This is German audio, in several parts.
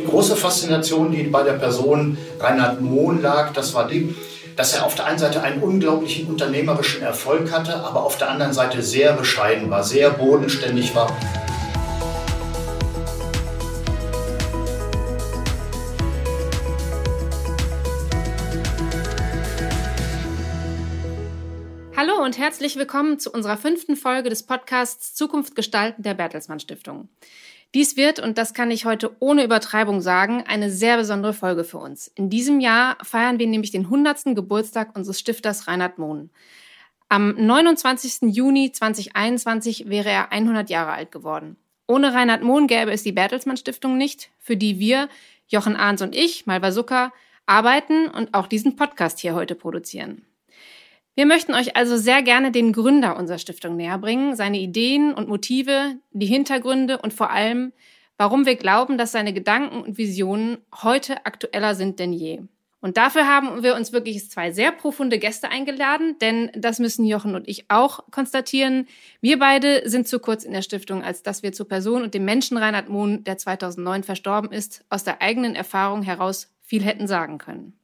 Die große Faszination, die bei der Person Reinhard Mohn lag, das war die, dass er auf der einen Seite einen unglaublichen unternehmerischen Erfolg hatte, aber auf der anderen Seite sehr bescheiden war, sehr bodenständig war. Hallo und herzlich willkommen zu unserer fünften Folge des Podcasts Zukunft gestalten der Bertelsmann Stiftung. Dies wird, und das kann ich heute ohne Übertreibung sagen, eine sehr besondere Folge für uns. In diesem Jahr feiern wir nämlich den 100. Geburtstag unseres Stifters Reinhard Mohn. Am 29. Juni 2021 wäre er 100 Jahre alt geworden. Ohne Reinhard Mohn gäbe es die Bertelsmann Stiftung nicht, für die wir, Jochen Ahns und ich, Malva Zucker, arbeiten und auch diesen Podcast hier heute produzieren. Wir möchten euch also sehr gerne den Gründer unserer Stiftung näher bringen, seine Ideen und Motive, die Hintergründe und vor allem, warum wir glauben, dass seine Gedanken und Visionen heute aktueller sind denn je. Und dafür haben wir uns wirklich zwei sehr profunde Gäste eingeladen, denn das müssen Jochen und ich auch konstatieren. Wir beide sind zu kurz in der Stiftung, als dass wir zur Person und dem Menschen Reinhard Mohn, der 2009 verstorben ist, aus der eigenen Erfahrung heraus viel hätten sagen können.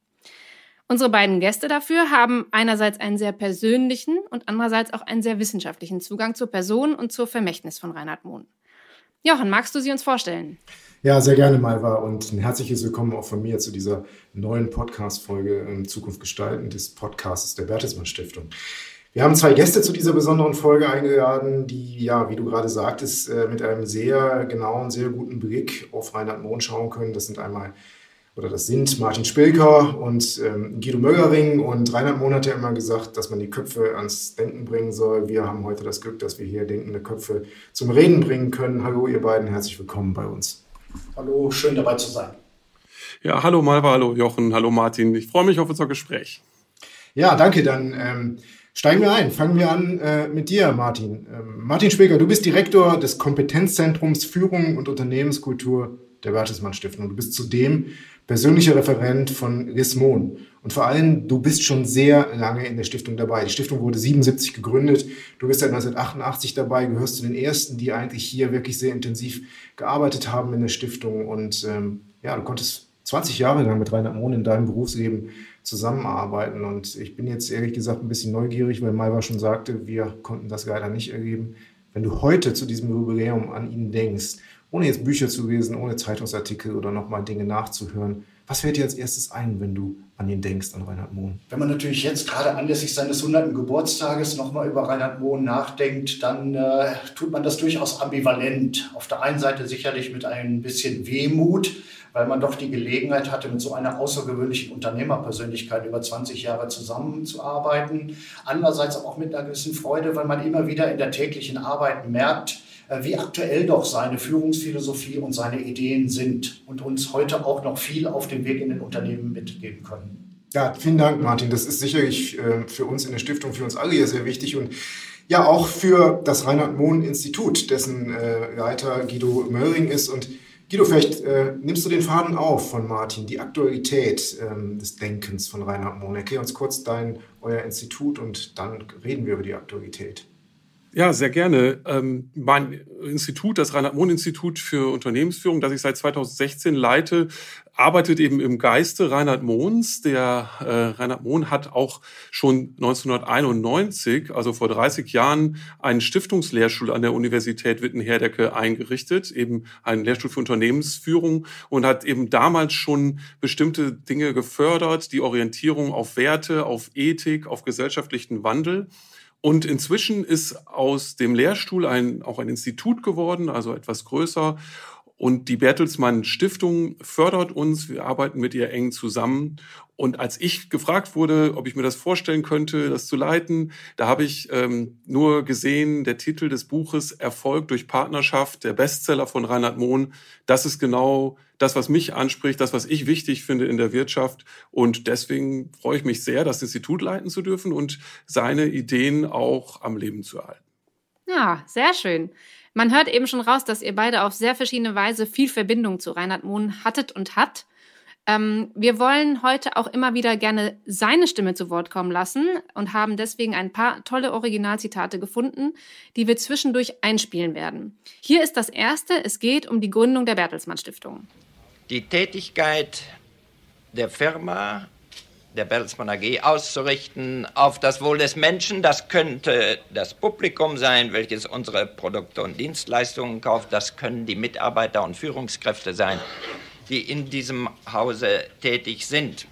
Unsere beiden Gäste dafür haben einerseits einen sehr persönlichen und andererseits auch einen sehr wissenschaftlichen Zugang zur Person und zur Vermächtnis von Reinhard Mohn. Jochen, magst du sie uns vorstellen? Ja, sehr gerne, Malva, und ein herzliches Willkommen auch von mir zu dieser neuen Podcast-Folge in Zukunft gestalten des Podcasts der Bertelsmann Stiftung. Wir haben zwei Gäste zu dieser besonderen Folge eingeladen, die, ja, wie du gerade sagtest, äh, mit einem sehr genauen, sehr guten Blick auf Reinhard Mohn schauen können. Das sind einmal oder das sind Martin Spilker und ähm, Guido Möllering und Reinhard Monate immer gesagt, dass man die Köpfe ans Denken bringen soll. Wir haben heute das Glück, dass wir hier denkende Köpfe zum Reden bringen können. Hallo ihr beiden, herzlich willkommen bei uns. Hallo, schön dabei zu sein. Ja, hallo Malva, hallo Jochen, hallo Martin. Ich freue mich auf unser Gespräch. Ja, danke. Dann ähm, steigen wir ein. Fangen wir an äh, mit dir, Martin. Ähm, Martin Spilker, du bist Direktor des Kompetenzzentrums Führung und Unternehmenskultur der Bertelsmann Stiftung. Du bist zudem persönlicher Referent von Rismon. Und vor allem, du bist schon sehr lange in der Stiftung dabei. Die Stiftung wurde 77 gegründet. Du bist seit 1988 dabei, gehörst zu den ersten, die eigentlich hier wirklich sehr intensiv gearbeitet haben in der Stiftung. Und ähm, ja, du konntest 20 Jahre lang mit Reinhard Mohn in deinem Berufsleben zusammenarbeiten. Und ich bin jetzt ehrlich gesagt ein bisschen neugierig, weil Malva schon sagte, wir konnten das leider nicht erleben. Wenn du heute zu diesem Jubiläum an ihn denkst, ohne jetzt Bücher zu lesen, ohne Zeitungsartikel oder nochmal Dinge nachzuhören. Was fällt dir als erstes ein, wenn du an ihn denkst, an Reinhard Mohn? Wenn man natürlich jetzt gerade anlässlich seines 100. Geburtstages nochmal über Reinhard Mohn nachdenkt, dann äh, tut man das durchaus ambivalent. Auf der einen Seite sicherlich mit ein bisschen Wehmut, weil man doch die Gelegenheit hatte, mit so einer außergewöhnlichen Unternehmerpersönlichkeit über 20 Jahre zusammenzuarbeiten. Andererseits auch mit einer gewissen Freude, weil man immer wieder in der täglichen Arbeit merkt, wie aktuell doch seine Führungsphilosophie und seine Ideen sind und uns heute auch noch viel auf dem Weg in den Unternehmen mitgeben können. Ja, vielen Dank, Martin. Das ist sicherlich äh, für uns in der Stiftung, für uns alle hier sehr wichtig und ja auch für das Reinhard Mohn Institut, dessen äh, Leiter Guido Möhring ist. Und Guido, vielleicht äh, nimmst du den Faden auf von Martin, die Aktualität ähm, des Denkens von Reinhard Mohn. Erklär uns kurz dein, euer Institut und dann reden wir über die Aktualität. Ja, sehr gerne. Ähm, mein Institut, das Reinhard-Mohn-Institut für Unternehmensführung, das ich seit 2016 leite, arbeitet eben im Geiste Reinhard Mohns. Der äh, Reinhard Mohn hat auch schon 1991, also vor 30 Jahren, einen Stiftungslehrstuhl an der Universität Wittenherdecke eingerichtet, eben einen Lehrstuhl für Unternehmensführung und hat eben damals schon bestimmte Dinge gefördert, die Orientierung auf Werte, auf Ethik, auf gesellschaftlichen Wandel. Und inzwischen ist aus dem Lehrstuhl ein, auch ein Institut geworden, also etwas größer. Und die Bertelsmann Stiftung fördert uns. Wir arbeiten mit ihr eng zusammen. Und als ich gefragt wurde, ob ich mir das vorstellen könnte, das zu leiten, da habe ich ähm, nur gesehen, der Titel des Buches Erfolg durch Partnerschaft, der Bestseller von Reinhard Mohn. Das ist genau das, was mich anspricht, das, was ich wichtig finde in der Wirtschaft. Und deswegen freue ich mich sehr, das Institut leiten zu dürfen und seine Ideen auch am Leben zu erhalten. Ja, sehr schön. Man hört eben schon raus, dass ihr beide auf sehr verschiedene Weise viel Verbindung zu Reinhard Mohn hattet und hat. Ähm, wir wollen heute auch immer wieder gerne seine Stimme zu Wort kommen lassen und haben deswegen ein paar tolle Originalzitate gefunden, die wir zwischendurch einspielen werden. Hier ist das erste. Es geht um die Gründung der Bertelsmann Stiftung. die Tätigkeit der Firma, der Bertelsmann AG, auszurichten auf das Wohl des Menschen. Das könnte das Publikum sein, welches unsere Produkte und Dienstleistungen kauft. Das können die Mitarbeiter und Führungskräfte sein, die in diesem Hause tätig sind.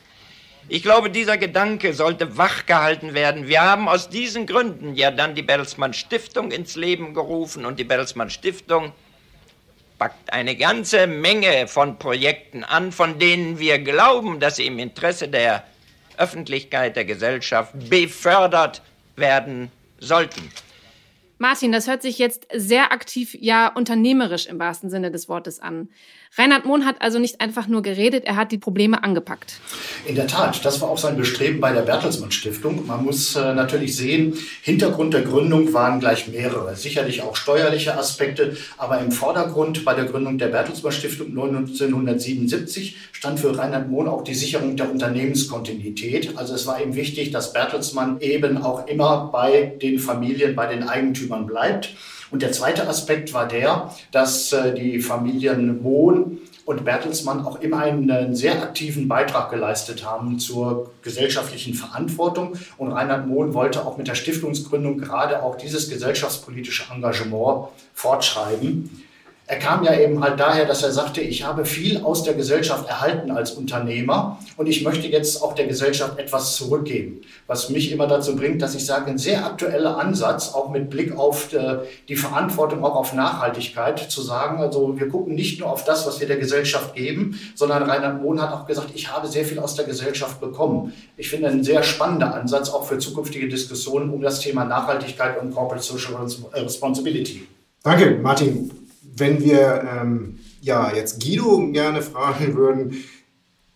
Ich glaube, dieser Gedanke sollte wachgehalten werden. Wir haben aus diesen Gründen ja dann die Bertelsmann Stiftung ins Leben gerufen und die Bertelsmann Stiftung packt eine ganze Menge von Projekten an, von denen wir glauben, dass sie im Interesse der Öffentlichkeit, der Gesellschaft befördert werden sollten. Martin, das hört sich jetzt sehr aktiv, ja unternehmerisch im wahrsten Sinne des Wortes an. Reinhard Mohn hat also nicht einfach nur geredet, er hat die Probleme angepackt. In der Tat, das war auch sein Bestreben bei der Bertelsmann Stiftung. Man muss äh, natürlich sehen, Hintergrund der Gründung waren gleich mehrere, sicherlich auch steuerliche Aspekte, aber im Vordergrund bei der Gründung der Bertelsmann Stiftung 1977 stand für Reinhard Mohn auch die Sicherung der Unternehmenskontinuität. Also es war ihm wichtig, dass Bertelsmann eben auch immer bei den Familien, bei den Eigentümern bleibt. Und der zweite Aspekt war der, dass äh, die Familien Mohn und Bertelsmann auch immer einen sehr aktiven Beitrag geleistet haben zur gesellschaftlichen Verantwortung. Und Reinhard Mohn wollte auch mit der Stiftungsgründung gerade auch dieses gesellschaftspolitische Engagement fortschreiben. Er kam ja eben halt daher, dass er sagte, ich habe viel aus der Gesellschaft erhalten als Unternehmer und ich möchte jetzt auch der Gesellschaft etwas zurückgeben. Was mich immer dazu bringt, dass ich sage, ein sehr aktueller Ansatz, auch mit Blick auf äh, die Verantwortung, auch auf Nachhaltigkeit, zu sagen, also wir gucken nicht nur auf das, was wir der Gesellschaft geben, sondern Reinhard Mohn hat auch gesagt, ich habe sehr viel aus der Gesellschaft bekommen. Ich finde ein sehr spannender Ansatz auch für zukünftige Diskussionen um das Thema Nachhaltigkeit und Corporate Social Responsibility. Danke, Martin wenn wir ähm, ja jetzt Guido gerne fragen würden,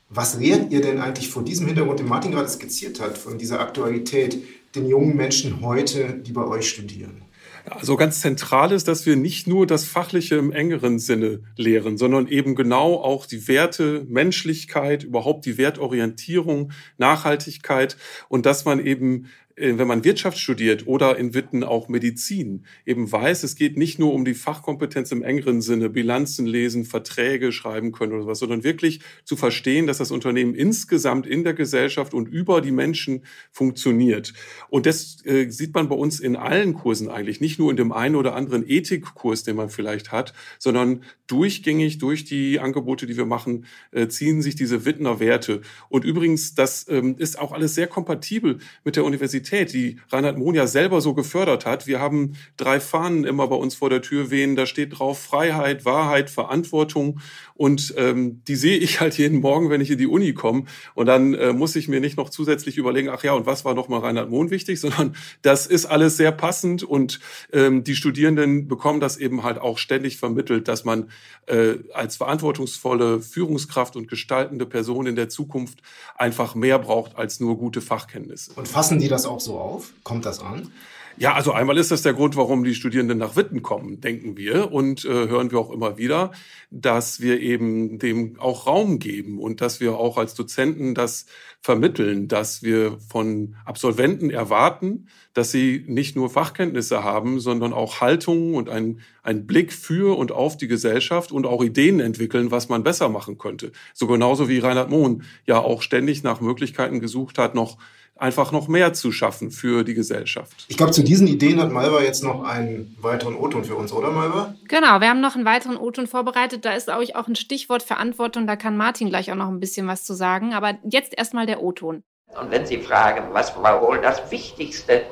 was lehrt ihr denn eigentlich vor diesem Hintergrund, den Martin gerade skizziert hat, von dieser Aktualität den jungen Menschen heute, die bei euch studieren? Also ganz zentral ist, dass wir nicht nur das Fachliche im engeren Sinne lehren, sondern eben genau auch die Werte, Menschlichkeit, überhaupt die Wertorientierung, Nachhaltigkeit und dass man eben wenn man Wirtschaft studiert oder in Witten auch Medizin, eben weiß, es geht nicht nur um die Fachkompetenz im engeren Sinne, Bilanzen lesen, Verträge schreiben können oder sowas, sondern wirklich zu verstehen, dass das Unternehmen insgesamt in der Gesellschaft und über die Menschen funktioniert. Und das äh, sieht man bei uns in allen Kursen eigentlich, nicht nur in dem einen oder anderen Ethikkurs, den man vielleicht hat, sondern durchgängig durch die Angebote, die wir machen, äh, ziehen sich diese Wittner Werte. Und übrigens, das ähm, ist auch alles sehr kompatibel mit der Universität Diversität, die Reinhard Mohn ja selber so gefördert hat. Wir haben drei Fahnen immer bei uns vor der Tür wehen. Da steht drauf Freiheit, Wahrheit, Verantwortung. Und ähm, die sehe ich halt jeden Morgen, wenn ich in die Uni komme. Und dann äh, muss ich mir nicht noch zusätzlich überlegen, ach ja, und was war noch mal Reinhard Mohn wichtig, sondern das ist alles sehr passend und ähm, die Studierenden bekommen das eben halt auch ständig vermittelt, dass man äh, als verantwortungsvolle Führungskraft und gestaltende Person in der Zukunft einfach mehr braucht als nur gute Fachkenntnisse. Und fassen die das auch so auf? Kommt das an? Ja, also einmal ist das der Grund, warum die Studierenden nach Witten kommen, denken wir und äh, hören wir auch immer wieder, dass wir eben dem auch Raum geben und dass wir auch als Dozenten das vermitteln, dass wir von Absolventen erwarten, dass sie nicht nur Fachkenntnisse haben, sondern auch Haltungen und einen Blick für und auf die Gesellschaft und auch Ideen entwickeln, was man besser machen könnte. So genauso wie Reinhard Mohn ja auch ständig nach Möglichkeiten gesucht hat, noch einfach noch mehr zu schaffen für die Gesellschaft. Ich glaube, zu diesen Ideen hat Malva jetzt noch einen weiteren O-Ton für uns, oder Malva? Genau, wir haben noch einen weiteren O-Ton vorbereitet. Da ist, glaube ich, auch ein Stichwort Verantwortung. Da kann Martin gleich auch noch ein bisschen was zu sagen. Aber jetzt erstmal der O-Ton. Und wenn Sie fragen, was war wohl das Wichtigste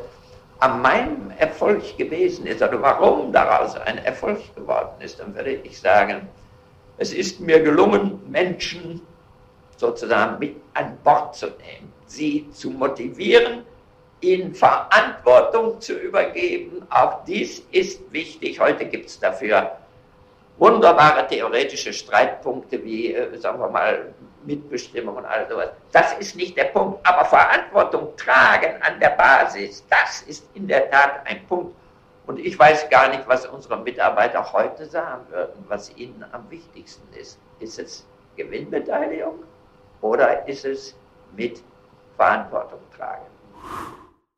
an meinem Erfolg gewesen ist oder warum daraus ein Erfolg geworden ist, dann würde ich sagen, es ist mir gelungen, Menschen sozusagen mit an Bord zu nehmen sie zu motivieren, ihnen Verantwortung zu übergeben. Auch dies ist wichtig. Heute gibt es dafür wunderbare theoretische Streitpunkte wie, äh, sagen wir mal, Mitbestimmung und all sowas. Das ist nicht der Punkt. Aber Verantwortung tragen an der Basis, das ist in der Tat ein Punkt. Und ich weiß gar nicht, was unsere Mitarbeiter heute sagen würden, was ihnen am wichtigsten ist. Ist es Gewinnbeteiligung oder ist es mit Verantwortung tragen.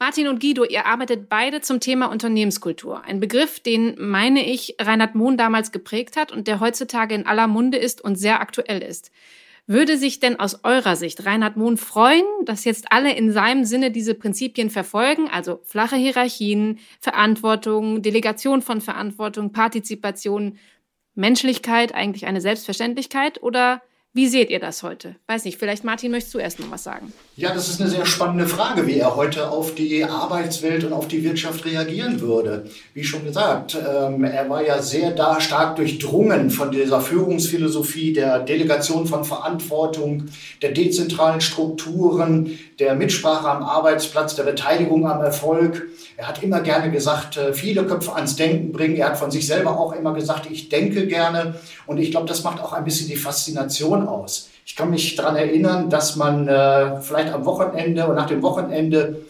Martin und Guido, ihr arbeitet beide zum Thema Unternehmenskultur. Ein Begriff, den, meine ich, Reinhard Mohn damals geprägt hat und der heutzutage in aller Munde ist und sehr aktuell ist. Würde sich denn aus eurer Sicht Reinhard Mohn freuen, dass jetzt alle in seinem Sinne diese Prinzipien verfolgen, also flache Hierarchien, Verantwortung, Delegation von Verantwortung, Partizipation, Menschlichkeit, eigentlich eine Selbstverständlichkeit oder wie seht ihr das heute? Weiß nicht, vielleicht Martin, möchtest du erst noch was sagen? Ja, das ist eine sehr spannende Frage, wie er heute auf die Arbeitswelt und auf die Wirtschaft reagieren würde. Wie schon gesagt, ähm, er war ja sehr da stark durchdrungen von dieser Führungsphilosophie, der Delegation von Verantwortung, der dezentralen Strukturen, der Mitsprache am Arbeitsplatz, der Beteiligung am Erfolg. Er hat immer gerne gesagt, äh, viele Köpfe ans Denken bringen. Er hat von sich selber auch immer gesagt, ich denke gerne. Und ich glaube, das macht auch ein bisschen die Faszination aus. Ich kann mich daran erinnern, dass man äh, vielleicht am Wochenende und nach dem Wochenende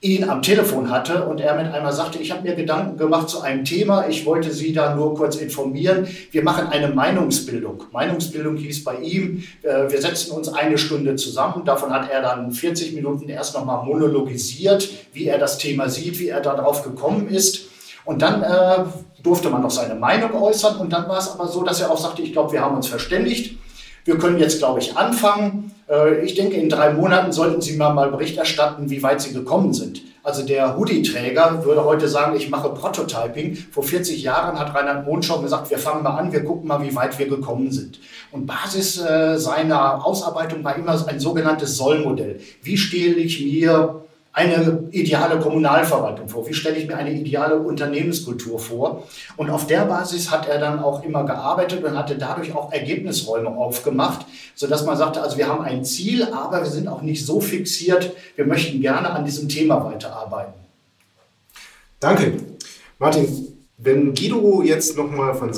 ihn am Telefon hatte und er mit einmal sagte, ich habe mir Gedanken gemacht zu einem Thema, ich wollte Sie da nur kurz informieren. Wir machen eine Meinungsbildung. Meinungsbildung hieß bei ihm, äh, wir setzen uns eine Stunde zusammen. Davon hat er dann 40 Minuten erst nochmal monologisiert, wie er das Thema sieht, wie er darauf gekommen ist. Und dann äh, durfte man noch seine Meinung äußern und dann war es aber so, dass er auch sagte, ich glaube, wir haben uns verständigt. Wir können jetzt, glaube ich, anfangen. Äh, ich denke, in drei Monaten sollten Sie mir mal Bericht erstatten, wie weit Sie gekommen sind. Also der Hoodie-Träger würde heute sagen, ich mache Prototyping. Vor 40 Jahren hat Reinhard Mohn schon gesagt, wir fangen mal an, wir gucken mal, wie weit wir gekommen sind. Und Basis äh, seiner Ausarbeitung war immer ein sogenanntes Sollmodell. Wie stehle ich mir eine ideale Kommunalverwaltung vor? Wie stelle ich mir eine ideale Unternehmenskultur vor? Und auf der Basis hat er dann auch immer gearbeitet und hatte dadurch auch Ergebnisräume aufgemacht, sodass man sagte, also wir haben ein Ziel, aber wir sind auch nicht so fixiert, wir möchten gerne an diesem Thema weiterarbeiten. Danke. Martin, wenn Guido jetzt nochmal von,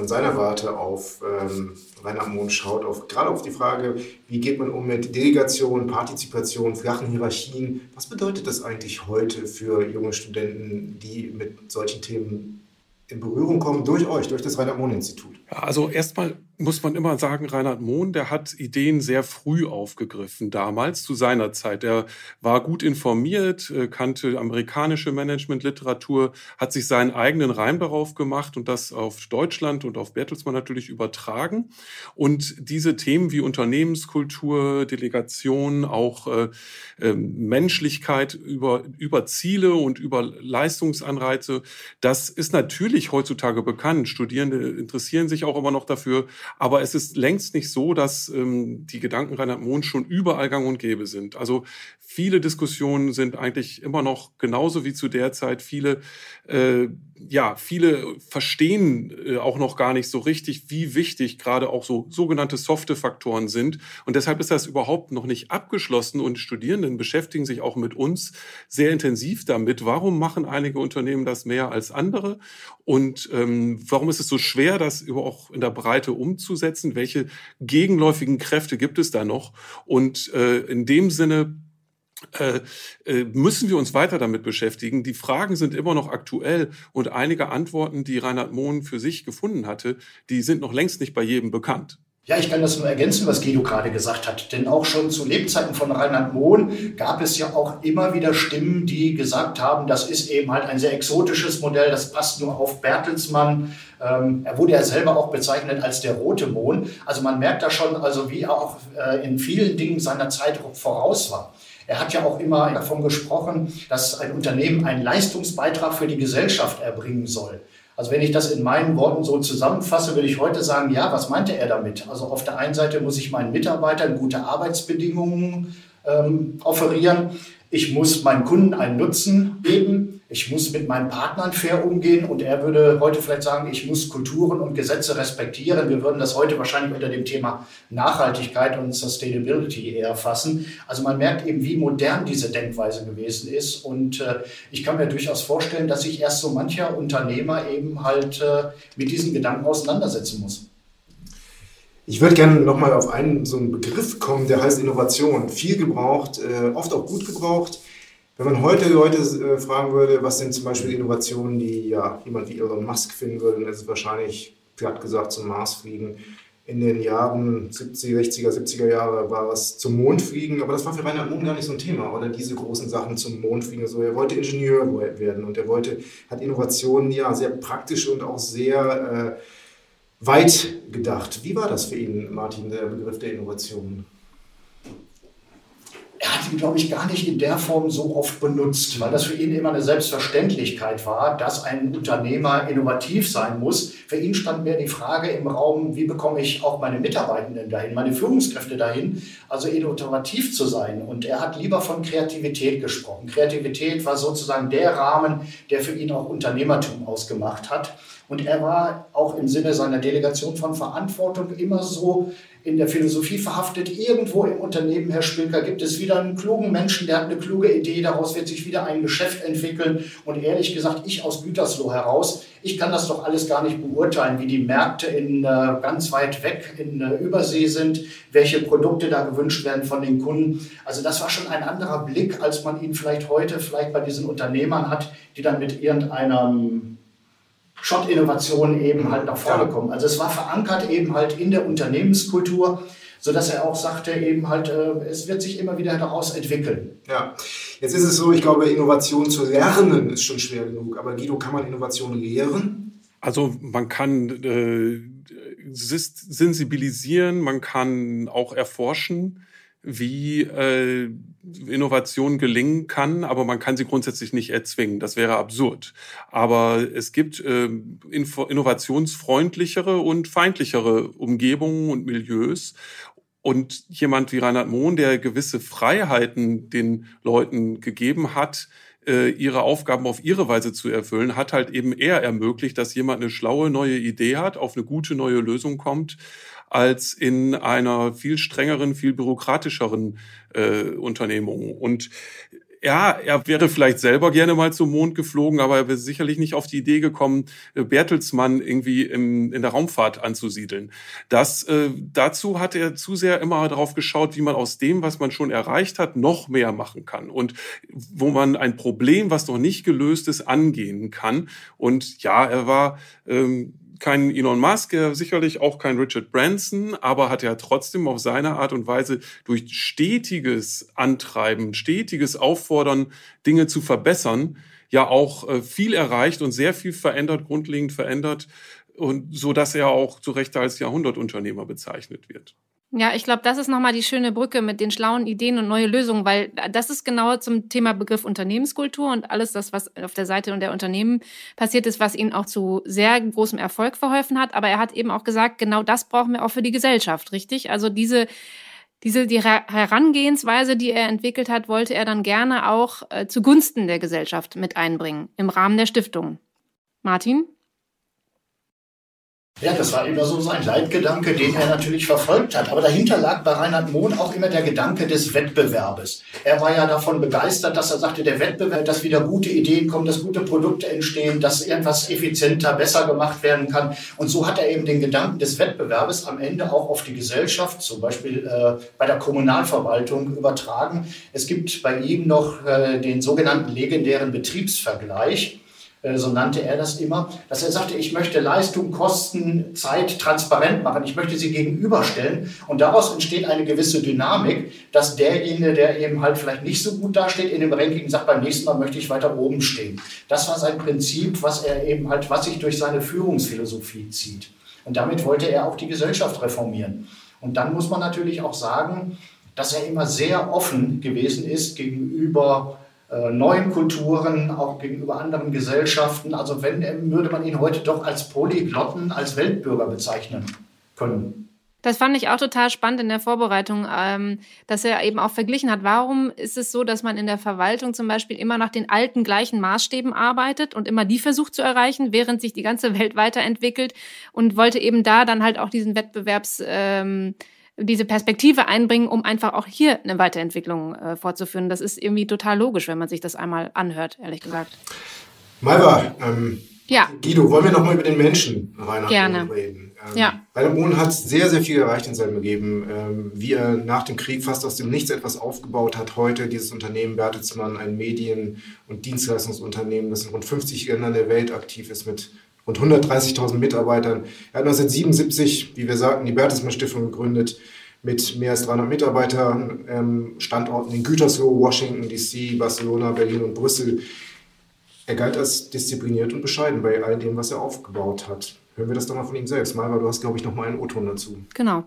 von seiner Warte auf ähm, Reinhard Mohn schaut, auf, gerade auf die Frage, wie geht man um mit Delegation, Partizipation, flachen Hierarchien. Was bedeutet das eigentlich heute für junge Studenten, die mit solchen Themen in Berührung kommen durch euch, durch das Reinhard-Mohn-Institut? Ja, also erstmal muss man immer sagen, Reinhard Mohn, der hat Ideen sehr früh aufgegriffen, damals zu seiner Zeit. Er war gut informiert, äh, kannte amerikanische Managementliteratur, hat sich seinen eigenen Reim darauf gemacht und das auf Deutschland und auf Bertelsmann natürlich übertragen. Und diese Themen wie Unternehmenskultur, Delegation, auch äh, äh, Menschlichkeit über, über Ziele und über Leistungsanreize, das ist natürlich heutzutage bekannt. Studierende interessieren sich auch immer noch dafür, aber es ist längst nicht so, dass ähm, die Gedanken Reinhard Mohn schon überall gang und gäbe sind. Also viele Diskussionen sind eigentlich immer noch genauso wie zu der Zeit. Viele, äh, ja, viele verstehen äh, auch noch gar nicht so richtig, wie wichtig gerade auch so sogenannte softe Faktoren sind. Und deshalb ist das überhaupt noch nicht abgeschlossen und Studierenden beschäftigen sich auch mit uns sehr intensiv damit. Warum machen einige Unternehmen das mehr als andere? Und ähm, warum ist es so schwer, das über auch in der Breite umzusetzen? Welche gegenläufigen Kräfte gibt es da noch? Und äh, in dem Sinne äh, äh, müssen wir uns weiter damit beschäftigen. Die Fragen sind immer noch aktuell und einige Antworten, die Reinhard Mohn für sich gefunden hatte, die sind noch längst nicht bei jedem bekannt. Ja, ich kann das nur ergänzen, was Guido gerade gesagt hat. Denn auch schon zu Lebzeiten von Reinhard Mohn gab es ja auch immer wieder Stimmen, die gesagt haben, das ist eben halt ein sehr exotisches Modell, das passt nur auf Bertelsmann. Ähm, er wurde ja selber auch bezeichnet als der rote Mohn. Also man merkt da schon, also wie er auch äh, in vielen Dingen seiner Zeit voraus war. Er hat ja auch immer davon gesprochen, dass ein Unternehmen einen Leistungsbeitrag für die Gesellschaft erbringen soll. Also wenn ich das in meinen Worten so zusammenfasse, würde ich heute sagen, ja, was meinte er damit? Also auf der einen Seite muss ich meinen Mitarbeitern gute Arbeitsbedingungen ähm, offerieren. Ich muss meinen Kunden einen Nutzen geben ich muss mit meinen Partnern fair umgehen und er würde heute vielleicht sagen, ich muss Kulturen und Gesetze respektieren. Wir würden das heute wahrscheinlich unter dem Thema Nachhaltigkeit und Sustainability eher fassen. Also man merkt eben, wie modern diese Denkweise gewesen ist und äh, ich kann mir durchaus vorstellen, dass sich erst so mancher Unternehmer eben halt äh, mit diesen Gedanken auseinandersetzen muss. Ich würde gerne nochmal auf einen so einen Begriff kommen, der heißt Innovation. Viel gebraucht, äh, oft auch gut gebraucht. Wenn man heute Leute äh, fragen würde, was sind zum Beispiel Innovationen, die ja jemand wie Elon Musk finden würde, dann ist es wahrscheinlich, platt gesagt, zum Mars fliegen. in den Jahren 70, 60er, 70er Jahre war es zum Mondfliegen, aber das war für Reinhard Mohn gar nicht so ein Thema, oder diese großen Sachen zum Mondfliegen. So, er wollte Ingenieur werden und er wollte, hat Innovationen ja sehr praktisch und auch sehr äh, weit gedacht. Wie war das für ihn, Martin, der Begriff der Innovation? Hat ihn, glaube ich, gar nicht in der Form so oft benutzt, weil das für ihn immer eine Selbstverständlichkeit war, dass ein Unternehmer innovativ sein muss. Für ihn stand mehr die Frage im Raum, wie bekomme ich auch meine Mitarbeitenden dahin, meine Führungskräfte dahin, also innovativ zu sein. Und er hat lieber von Kreativität gesprochen. Kreativität war sozusagen der Rahmen, der für ihn auch Unternehmertum ausgemacht hat. Und er war auch im Sinne seiner Delegation von Verantwortung immer so in der Philosophie verhaftet. Irgendwo im Unternehmen, Herr Spilker, gibt es wieder einen klugen Menschen, der hat eine kluge Idee, daraus wird sich wieder ein Geschäft entwickeln. Und ehrlich gesagt, ich aus Gütersloh heraus, ich kann das doch alles gar nicht beurteilen, wie die Märkte in, äh, ganz weit weg in äh, Übersee sind, welche Produkte da gewünscht werden von den Kunden. Also das war schon ein anderer Blick, als man ihn vielleicht heute vielleicht bei diesen Unternehmern hat, die dann mit irgendeinem Schott-Innovationen eben halt nach vorne kommen. Also es war verankert eben halt in der Unternehmenskultur, sodass er auch sagte, eben halt, äh, es wird sich immer wieder daraus entwickeln. Ja, jetzt ist es so, ich glaube, Innovation zu lernen ist schon schwer genug. Aber Guido, kann man Innovation lehren? Also man kann äh, sensibilisieren, man kann auch erforschen wie äh, Innovation gelingen kann, aber man kann sie grundsätzlich nicht erzwingen. Das wäre absurd. Aber es gibt äh, innovationsfreundlichere und feindlichere Umgebungen und Milieus. Und jemand wie Reinhard Mohn, der gewisse Freiheiten den Leuten gegeben hat, ihre Aufgaben auf ihre Weise zu erfüllen, hat halt eben eher ermöglicht, dass jemand eine schlaue neue Idee hat, auf eine gute neue Lösung kommt als in einer viel strengeren, viel bürokratischeren äh, Unternehmung. Und ja, er wäre vielleicht selber gerne mal zum Mond geflogen, aber er wäre sicherlich nicht auf die Idee gekommen, äh, Bertelsmann irgendwie im, in der Raumfahrt anzusiedeln. Das, äh, dazu hat er zu sehr immer darauf geschaut, wie man aus dem, was man schon erreicht hat, noch mehr machen kann und wo man ein Problem, was noch nicht gelöst ist, angehen kann. Und ja, er war ähm, kein Elon Musk, sicherlich auch kein Richard Branson, aber hat ja trotzdem auf seine Art und Weise durch stetiges Antreiben, stetiges Auffordern, Dinge zu verbessern, ja auch äh, viel erreicht und sehr viel verändert, grundlegend verändert und so dass er auch zu Recht als Jahrhundertunternehmer bezeichnet wird. Ja, ich glaube, das ist nochmal die schöne Brücke mit den schlauen Ideen und neue Lösungen, weil das ist genau zum Thema Begriff Unternehmenskultur und alles das, was auf der Seite der Unternehmen passiert ist, was ihnen auch zu sehr großem Erfolg verholfen hat. Aber er hat eben auch gesagt, genau das brauchen wir auch für die Gesellschaft, richtig? Also diese, diese die Herangehensweise, die er entwickelt hat, wollte er dann gerne auch äh, zugunsten der Gesellschaft mit einbringen im Rahmen der Stiftung. Martin? Ja, das war immer so sein Leitgedanke, den er natürlich verfolgt hat. Aber dahinter lag bei Reinhard Mohn auch immer der Gedanke des Wettbewerbes. Er war ja davon begeistert, dass er sagte, der Wettbewerb, dass wieder gute Ideen kommen, dass gute Produkte entstehen, dass irgendwas effizienter, besser gemacht werden kann. Und so hat er eben den Gedanken des Wettbewerbes am Ende auch auf die Gesellschaft, zum Beispiel äh, bei der Kommunalverwaltung, übertragen. Es gibt bei ihm noch äh, den sogenannten legendären Betriebsvergleich. Äh, so nannte er das immer, dass er sagte, ich möchte Leistung, Kosten, Zeit transparent machen, ich möchte sie gegenüberstellen und daraus entsteht eine gewisse Dynamik, dass derjenige, der eben halt vielleicht nicht so gut dasteht in dem Ranking, sagt, beim nächsten Mal möchte ich weiter oben stehen. Das war sein Prinzip, was er eben halt, was sich durch seine Führungsphilosophie zieht. Und damit wollte er auch die Gesellschaft reformieren. Und dann muss man natürlich auch sagen, dass er immer sehr offen gewesen ist gegenüber neuen Kulturen, auch gegenüber anderen Gesellschaften. Also wenn, ähm, würde man ihn heute doch als Polyglotten, als Weltbürger bezeichnen können. Das fand ich auch total spannend in der Vorbereitung, ähm, dass er eben auch verglichen hat. Warum ist es so, dass man in der Verwaltung zum Beispiel immer nach den alten gleichen Maßstäben arbeitet und immer die versucht zu erreichen, während sich die ganze Welt weiterentwickelt und wollte eben da dann halt auch diesen Wettbewerbs ähm, diese Perspektive einbringen, um einfach auch hier eine Weiterentwicklung äh, fortzuführen. Das ist irgendwie total logisch, wenn man sich das einmal anhört, ehrlich gesagt. Malva, ähm, ja. Guido, wollen wir noch mal über den Menschen Reinhard Gerne. Reden? Ähm, ja. Reinhard Mohn hat sehr, sehr viel erreicht in seinem Leben. Ähm, wie er nach dem Krieg fast aus dem Nichts etwas aufgebaut hat. Heute dieses Unternehmen Bertelsmann, ein Medien- und Dienstleistungsunternehmen, das in rund 50 Ländern der Welt aktiv ist mit rund 130.000 Mitarbeitern. Er hat 1977, wie wir sagten, die Bertelsmann Stiftung gegründet mit mehr als 300 Mitarbeitern, ähm, Standorten in Gütersloh, Washington DC, Barcelona, Berlin und Brüssel. Er galt als diszipliniert und bescheiden bei all dem, was er aufgebaut hat. Hören wir das doch mal von ihm selbst. Malva, du hast, glaube ich, noch mal einen O-Ton dazu. Genau.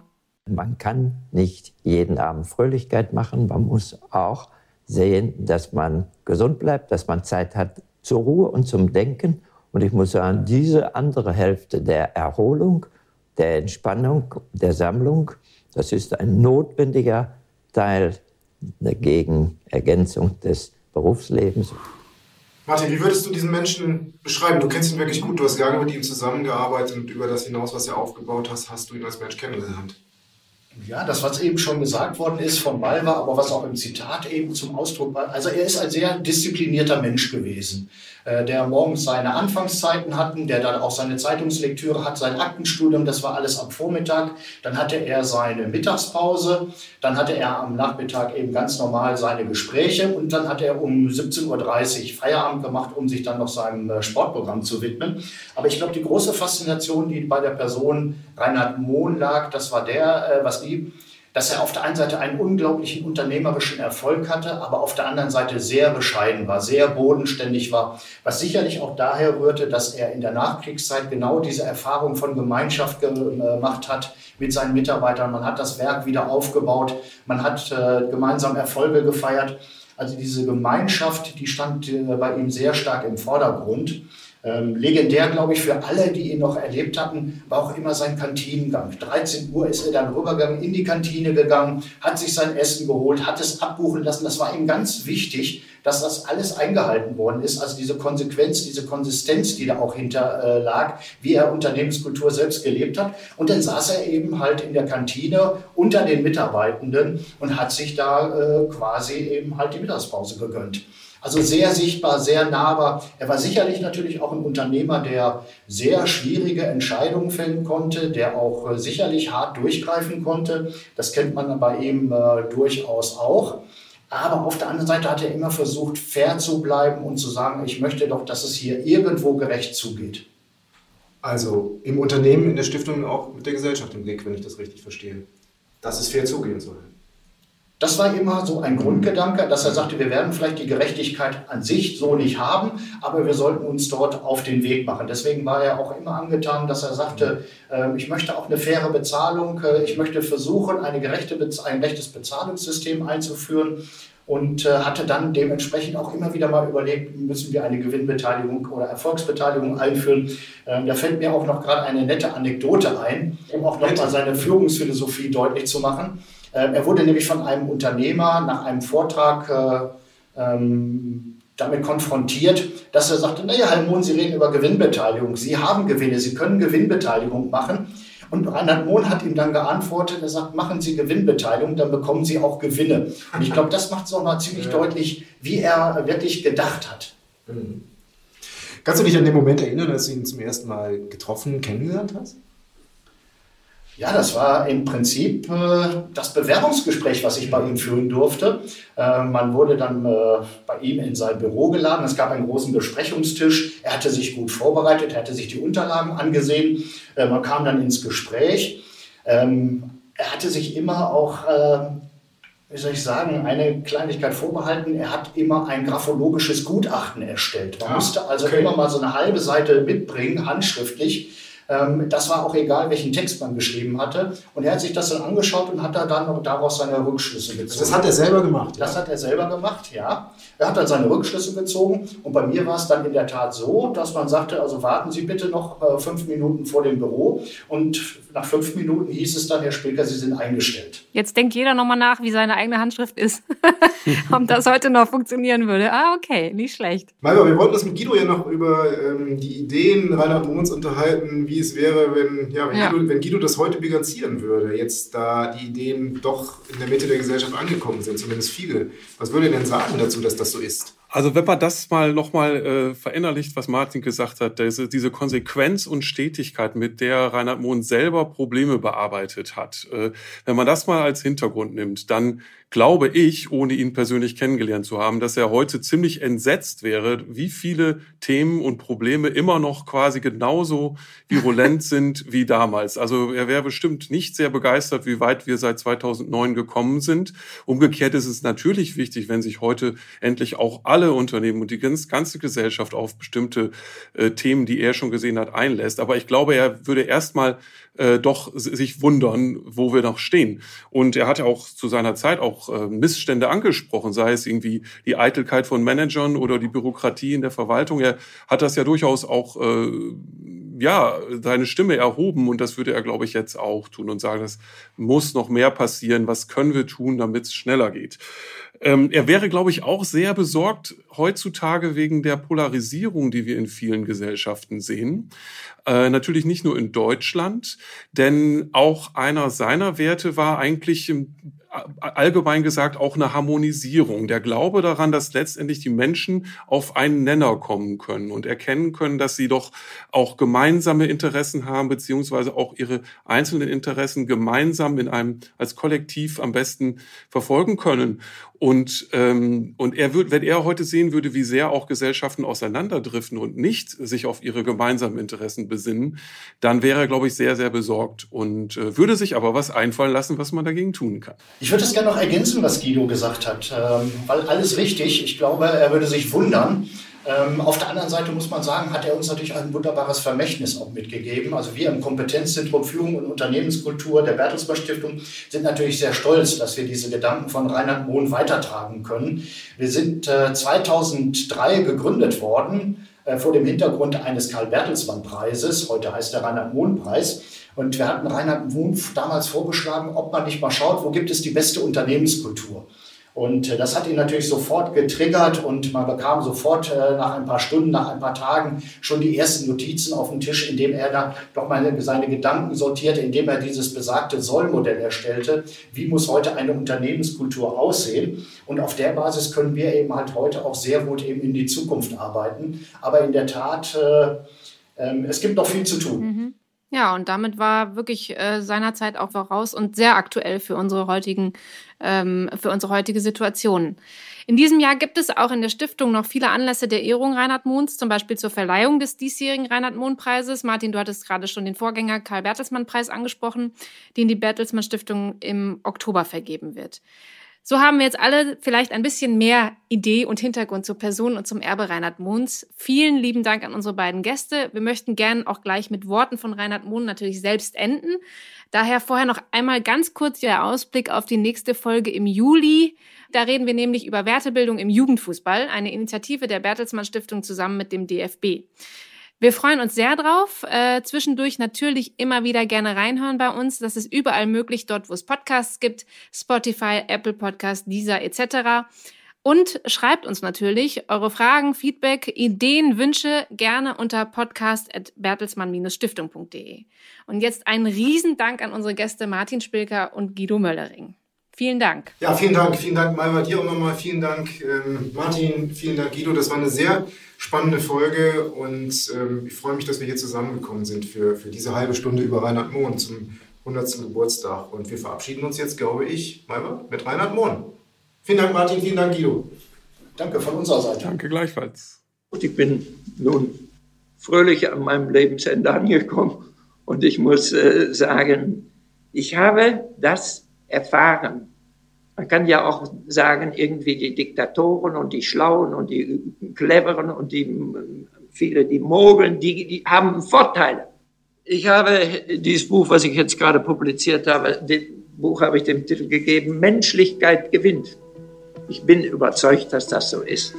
Man kann nicht jeden Abend Fröhlichkeit machen. Man muss auch sehen, dass man gesund bleibt, dass man Zeit hat zur Ruhe und zum Denken. Und ich muss sagen, diese andere Hälfte der Erholung, der Entspannung, der Sammlung, das ist ein notwendiger Teil der Gegenergänzung des Berufslebens. Martin, wie würdest du diesen Menschen beschreiben? Du kennst ihn wirklich gut, du hast lange mit ihm zusammengearbeitet und über das hinaus, was er aufgebaut hast, hast du ihn als Mensch kennengelernt. Ja, das, was eben schon gesagt worden ist von Malva, aber was auch im Zitat eben zum Ausdruck war. Also er ist ein sehr disziplinierter Mensch gewesen, der morgens seine Anfangszeiten hatten, der dann auch seine Zeitungslektüre hat, sein Aktenstudium, das war alles am Vormittag. Dann hatte er seine Mittagspause, dann hatte er am Nachmittag eben ganz normal seine Gespräche und dann hat er um 17.30 Uhr Feierabend gemacht, um sich dann noch seinem äh, Sportprogramm zu widmen. Aber ich glaube, die große Faszination, die bei der Person Reinhard Mohn lag, das war der, äh, was die, dass er auf der einen Seite einen unglaublichen unternehmerischen Erfolg hatte, aber auf der anderen Seite sehr bescheiden war, sehr bodenständig war, was sicherlich auch daher rührte, dass er in der Nachkriegszeit genau diese Erfahrung von Gemeinschaft gemacht hat mit seinen Mitarbeitern. Man hat das Werk wieder aufgebaut, man hat äh, gemeinsam Erfolge gefeiert. Also diese Gemeinschaft, die stand äh, bei ihm sehr stark im Vordergrund. Ähm, legendär, glaube ich, für alle, die ihn noch erlebt hatten, war auch immer sein Kantinengang. 13 Uhr ist er dann rübergegangen, in die Kantine gegangen, hat sich sein Essen geholt, hat es abbuchen lassen. Das war ihm ganz wichtig, dass das alles eingehalten worden ist. Also diese Konsequenz, diese Konsistenz, die da auch hinter äh, lag, wie er Unternehmenskultur selbst gelebt hat. Und dann saß er eben halt in der Kantine unter den Mitarbeitenden und hat sich da äh, quasi eben halt die Mittagspause gegönnt. Also sehr sichtbar, sehr nahbar. Er war sicherlich natürlich auch ein Unternehmer, der sehr schwierige Entscheidungen fällen konnte, der auch äh, sicherlich hart durchgreifen konnte. Das kennt man bei ihm äh, durchaus auch. Aber auf der anderen Seite hat er immer versucht, fair zu bleiben und zu sagen, ich möchte doch, dass es hier irgendwo gerecht zugeht. Also im Unternehmen, in der Stiftung, auch mit der Gesellschaft im Blick, wenn ich das richtig verstehe. Dass es fair zugehen soll. Das war immer so ein Grundgedanke, dass er sagte, wir werden vielleicht die Gerechtigkeit an sich so nicht haben, aber wir sollten uns dort auf den Weg machen. Deswegen war er auch immer angetan, dass er sagte, äh, ich möchte auch eine faire Bezahlung, äh, ich möchte versuchen, eine gerechte, ein gerechtes Bezahlungssystem einzuführen und äh, hatte dann dementsprechend auch immer wieder mal überlegt, müssen wir eine Gewinnbeteiligung oder Erfolgsbeteiligung einführen. Ähm, da fällt mir auch noch gerade eine nette Anekdote ein, um auch nochmal seine Führungsphilosophie deutlich zu machen. Ähm, er wurde nämlich von einem Unternehmer nach einem Vortrag äh, ähm, damit konfrontiert, dass er sagte, naja, Herr Mohn, Sie reden über Gewinnbeteiligung. Sie haben Gewinne, Sie können Gewinnbeteiligung machen. Und Reinhard Mohn hat ihm dann geantwortet, er sagt, machen Sie Gewinnbeteiligung, dann bekommen Sie auch Gewinne. Und ich glaube, das macht es nochmal ziemlich ja. deutlich, wie er wirklich gedacht hat. Mhm. Kannst du dich an den Moment erinnern, als du ihn zum ersten Mal getroffen, kennengelernt hast? Ja, das war im Prinzip äh, das Bewerbungsgespräch, was ich bei ihm führen durfte. Äh, man wurde dann äh, bei ihm in sein Büro geladen. Es gab einen großen Besprechungstisch. Er hatte sich gut vorbereitet, er hatte sich die Unterlagen angesehen. Äh, man kam dann ins Gespräch. Ähm, er hatte sich immer auch, äh, wie soll ich sagen, eine Kleinigkeit vorbehalten. Er hat immer ein graphologisches Gutachten erstellt. Man ah, musste also okay. immer mal so eine halbe Seite mitbringen, handschriftlich das war auch egal, welchen Text man geschrieben hatte. Und er hat sich das dann angeschaut und hat da dann noch daraus seine Rückschlüsse gezogen. Das hat er selber gemacht? Das ja. hat er selber gemacht, ja. Er hat dann seine Rückschlüsse gezogen. Und bei mir war es dann in der Tat so, dass man sagte, also warten Sie bitte noch äh, fünf Minuten vor dem Büro. Und nach fünf Minuten hieß es dann, Herr Spilker, Sie sind eingestellt. Jetzt denkt jeder nochmal nach, wie seine eigene Handschrift ist. Ob das heute noch funktionieren würde. Ah, okay, nicht schlecht. Malva, wir wollten uns mit Guido ja noch über ähm, die Ideen Reinhard Mohns unterhalten, wie es wäre, wenn, ja, wenn, ja. Guido, wenn Guido das heute bilanzieren würde. Jetzt, da die Ideen doch in der Mitte der Gesellschaft angekommen sind, zumindest viele. Was würde er denn sagen dazu, dass das so ist? Also wenn man das mal nochmal äh, verinnerlicht, was Martin gesagt hat, diese, diese Konsequenz und Stetigkeit, mit der Reinhard Mohn selber Probleme bearbeitet hat, äh, wenn man das mal als Hintergrund nimmt, dann glaube ich, ohne ihn persönlich kennengelernt zu haben, dass er heute ziemlich entsetzt wäre, wie viele Themen und Probleme immer noch quasi genauso virulent sind wie damals. Also er wäre bestimmt nicht sehr begeistert, wie weit wir seit 2009 gekommen sind. Umgekehrt ist es natürlich wichtig, wenn sich heute endlich auch alle Unternehmen und die ganze Gesellschaft auf bestimmte äh, Themen, die er schon gesehen hat, einlässt. Aber ich glaube, er würde erstmal äh, doch sich wundern, wo wir noch stehen. Und er hatte auch zu seiner Zeit auch äh, Missstände angesprochen, sei es irgendwie die Eitelkeit von Managern oder die Bürokratie in der Verwaltung. Er hat das ja durchaus auch äh, ja, seine Stimme erhoben und das würde er, glaube ich, jetzt auch tun und sagen, es muss noch mehr passieren. Was können wir tun, damit es schneller geht? Ähm, er wäre, glaube ich, auch sehr besorgt heutzutage wegen der Polarisierung, die wir in vielen Gesellschaften sehen. Äh, natürlich nicht nur in Deutschland, denn auch einer seiner Werte war eigentlich allgemein gesagt auch eine Harmonisierung. Der Glaube daran, dass letztendlich die Menschen auf einen Nenner kommen können und erkennen können, dass sie doch auch gemeinsame Interessen haben, beziehungsweise auch ihre einzelnen Interessen gemeinsam in einem als Kollektiv am besten verfolgen können. Und, ähm, und er würde, wenn er heute sehen würde, wie sehr auch Gesellschaften auseinanderdriften und nicht sich auf ihre gemeinsamen Interessen besinnen, dann wäre er, glaube ich, sehr, sehr besorgt und äh, würde sich aber was einfallen lassen, was man dagegen tun kann. Ich würde das gerne noch ergänzen, was Guido gesagt hat, ähm, weil alles richtig. Ich glaube, er würde sich wundern. Ähm, auf der anderen Seite muss man sagen, hat er uns natürlich ein wunderbares Vermächtnis auch mitgegeben. Also wir im Kompetenzzentrum Führung und Unternehmenskultur der Bertelsmann Stiftung sind natürlich sehr stolz, dass wir diese Gedanken von Reinhard Mohn weitertragen können. Wir sind äh, 2003 gegründet worden äh, vor dem Hintergrund eines Karl-Bertelsmann-Preises. Heute heißt der Reinhard-Mohn-Preis. Und wir hatten Reinhard Mohn damals vorgeschlagen, ob man nicht mal schaut, wo gibt es die beste Unternehmenskultur. Und äh, das hat ihn natürlich sofort getriggert und man bekam sofort äh, nach ein paar Stunden, nach ein paar Tagen schon die ersten Notizen auf den Tisch, indem er dann doch mal seine Gedanken sortierte, indem er dieses besagte Sollmodell erstellte. Wie muss heute eine Unternehmenskultur aussehen? Und auf der Basis können wir eben halt heute auch sehr gut eben in die Zukunft arbeiten. Aber in der Tat, äh, äh, es gibt noch viel zu tun. Mhm. Ja, und damit war wirklich äh, seinerzeit auch voraus und sehr aktuell für unsere heutigen, ähm, für unsere heutige Situation. In diesem Jahr gibt es auch in der Stiftung noch viele Anlässe der Ehrung Reinhard Mohns, zum Beispiel zur Verleihung des diesjährigen Reinhard Mohn Preises. Martin, du hattest gerade schon den Vorgänger Karl Bertelsmann Preis angesprochen, den die Bertelsmann Stiftung im Oktober vergeben wird. So haben wir jetzt alle vielleicht ein bisschen mehr Idee und Hintergrund zur Person und zum Erbe Reinhard Mohns. Vielen lieben Dank an unsere beiden Gäste. Wir möchten gern auch gleich mit Worten von Reinhard Mohn natürlich selbst enden. Daher vorher noch einmal ganz kurz der Ausblick auf die nächste Folge im Juli. Da reden wir nämlich über Wertebildung im Jugendfußball, eine Initiative der Bertelsmann Stiftung zusammen mit dem DFB. Wir freuen uns sehr drauf. Äh, zwischendurch natürlich immer wieder gerne reinhören bei uns. Das ist überall möglich, dort wo es Podcasts gibt, Spotify, Apple Podcast, Deezer etc. Und schreibt uns natürlich eure Fragen, Feedback, Ideen, Wünsche gerne unter podcast.bertelsmann-stiftung.de. Und jetzt einen Riesendank an unsere Gäste Martin Spilker und Guido Möllering. Vielen Dank. Ja, vielen Dank. Vielen Dank, Malva, dir auch nochmal. Vielen Dank, ähm, Martin. Vielen Dank, Guido. Das war eine sehr spannende Folge und ähm, ich freue mich, dass wir hier zusammengekommen sind für, für diese halbe Stunde über Reinhard Mohn zum 100. Geburtstag. Und wir verabschieden uns jetzt, glaube ich, Malva, mit Reinhard Mohn. Vielen Dank, Martin. Vielen Dank, Guido. Danke von unserer Seite. Danke gleichfalls. Und ich bin nun fröhlich an meinem Lebensende angekommen und ich muss äh, sagen, ich habe das erfahren. Man kann ja auch sagen, irgendwie die Diktatoren und die Schlauen und die Cleveren und die viele, die mogeln, die, die haben Vorteile. Ich habe dieses Buch, was ich jetzt gerade publiziert habe, das Buch habe ich dem Titel gegeben, Menschlichkeit gewinnt. Ich bin überzeugt, dass das so ist.